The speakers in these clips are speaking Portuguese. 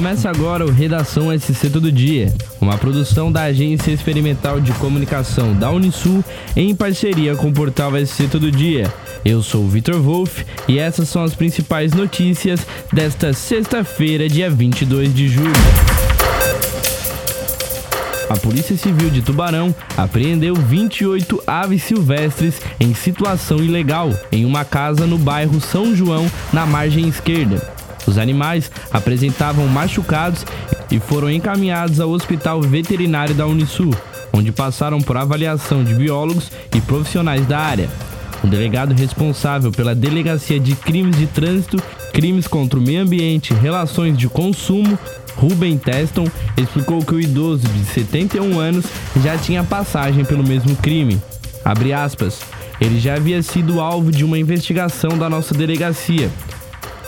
Começa agora o Redação SC Todo Dia, uma produção da Agência Experimental de Comunicação da Unisul em parceria com o portal SC Todo Dia. Eu sou o Vitor Wolff e essas são as principais notícias desta sexta-feira, dia 22 de julho. A Polícia Civil de Tubarão apreendeu 28 aves silvestres em situação ilegal em uma casa no bairro São João, na margem esquerda. Os animais apresentavam machucados e foram encaminhados ao Hospital Veterinário da Unisul, onde passaram por avaliação de biólogos e profissionais da área. O delegado responsável pela Delegacia de Crimes de Trânsito, Crimes contra o Meio Ambiente e Relações de Consumo, Ruben Teston, explicou que o idoso de 71 anos já tinha passagem pelo mesmo crime. Abre aspas. Ele já havia sido alvo de uma investigação da nossa delegacia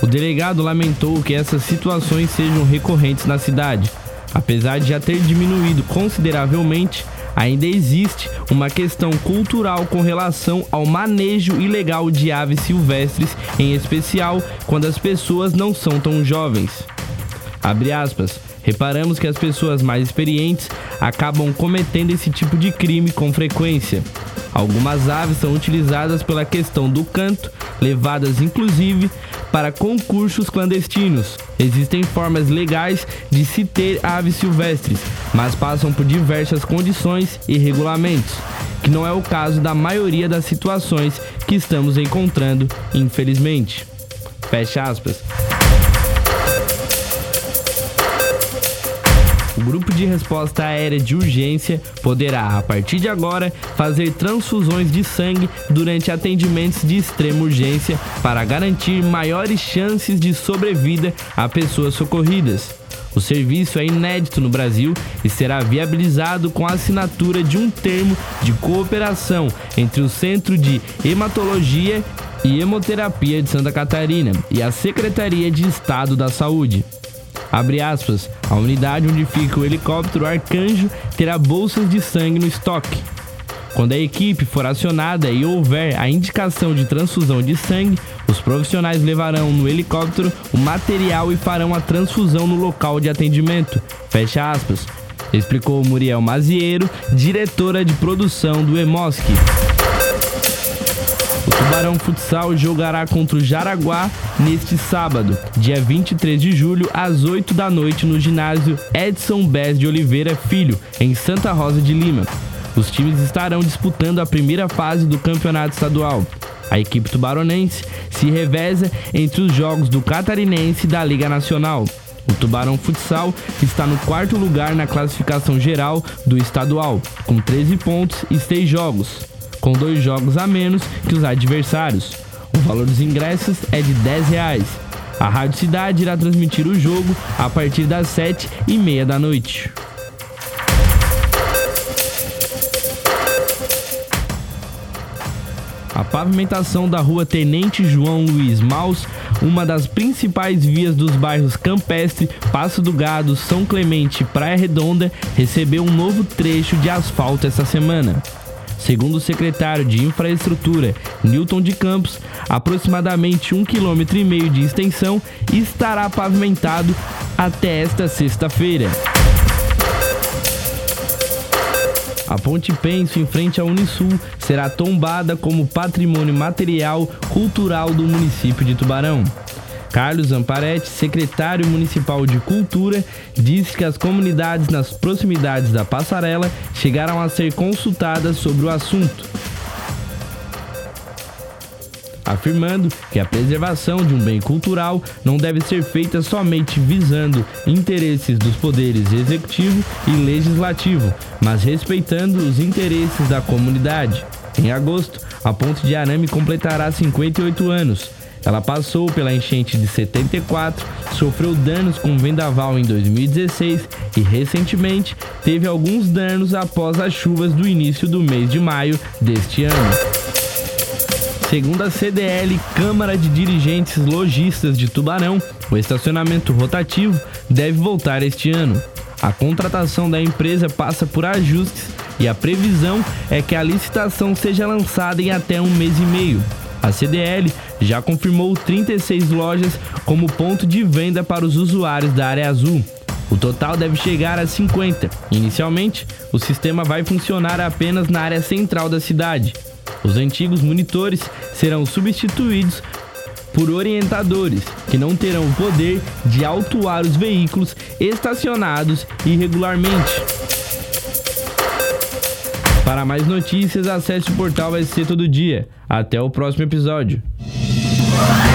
o delegado lamentou que essas situações sejam recorrentes na cidade. Apesar de já ter diminuído consideravelmente, ainda existe uma questão cultural com relação ao manejo ilegal de aves silvestres, em especial quando as pessoas não são tão jovens. Abre aspas. Reparamos que as pessoas mais experientes acabam cometendo esse tipo de crime com frequência. Algumas aves são utilizadas pela questão do canto, levadas inclusive para concursos clandestinos. Existem formas legais de se ter aves silvestres, mas passam por diversas condições e regulamentos, que não é o caso da maioria das situações que estamos encontrando, infelizmente. Fecha aspas. O grupo de resposta aérea de urgência poderá, a partir de agora, fazer transfusões de sangue durante atendimentos de extrema urgência para garantir maiores chances de sobrevida a pessoas socorridas. O serviço é inédito no Brasil e será viabilizado com a assinatura de um termo de cooperação entre o Centro de Hematologia e Hemoterapia de Santa Catarina e a Secretaria de Estado da Saúde. Abre aspas, a unidade onde fica o helicóptero Arcanjo terá bolsas de sangue no estoque. Quando a equipe for acionada e houver a indicação de transfusão de sangue, os profissionais levarão no helicóptero o material e farão a transfusão no local de atendimento. Fecha aspas. Explicou Muriel Maziero, diretora de produção do Emosc. Tubarão Futsal jogará contra o Jaraguá neste sábado, dia 23 de julho, às 8 da noite, no ginásio Edson Bez de Oliveira Filho, em Santa Rosa de Lima. Os times estarão disputando a primeira fase do campeonato estadual. A equipe tubaronense se reveza entre os jogos do Catarinense e da Liga Nacional. O Tubarão Futsal está no quarto lugar na classificação geral do estadual, com 13 pontos e 6 jogos com dois jogos a menos que os adversários. O valor dos ingressos é de 10 reais. A Rádio Cidade irá transmitir o jogo a partir das 7 e meia da noite. A pavimentação da rua Tenente João Luiz Maus, uma das principais vias dos bairros Campestre, Passo do Gado, São Clemente e Praia Redonda, recebeu um novo trecho de asfalto essa semana. Segundo o secretário de Infraestrutura, Newton de Campos, aproximadamente um quilômetro e meio de extensão estará pavimentado até esta sexta-feira. A Ponte Penso, em frente à Unisul, será tombada como patrimônio material cultural do município de Tubarão. Carlos Amparetti, secretário municipal de Cultura, disse que as comunidades nas proximidades da passarela chegaram a ser consultadas sobre o assunto. Afirmando que a preservação de um bem cultural não deve ser feita somente visando interesses dos poderes executivo e legislativo, mas respeitando os interesses da comunidade. Em agosto, a Ponte de Arame completará 58 anos. Ela passou pela enchente de 74, sofreu danos com vendaval em 2016 e recentemente teve alguns danos após as chuvas do início do mês de maio deste ano. Segundo a CDL, Câmara de Dirigentes Logistas de Tubarão, o estacionamento rotativo deve voltar este ano. A contratação da empresa passa por ajustes e a previsão é que a licitação seja lançada em até um mês e meio. A CDL já confirmou 36 lojas como ponto de venda para os usuários da área azul. O total deve chegar a 50. Inicialmente, o sistema vai funcionar apenas na área central da cidade. Os antigos monitores serão substituídos por orientadores, que não terão o poder de autuar os veículos estacionados irregularmente. Para mais notícias, acesse o portal Vai Ser Todo Dia. Até o próximo episódio. Bye.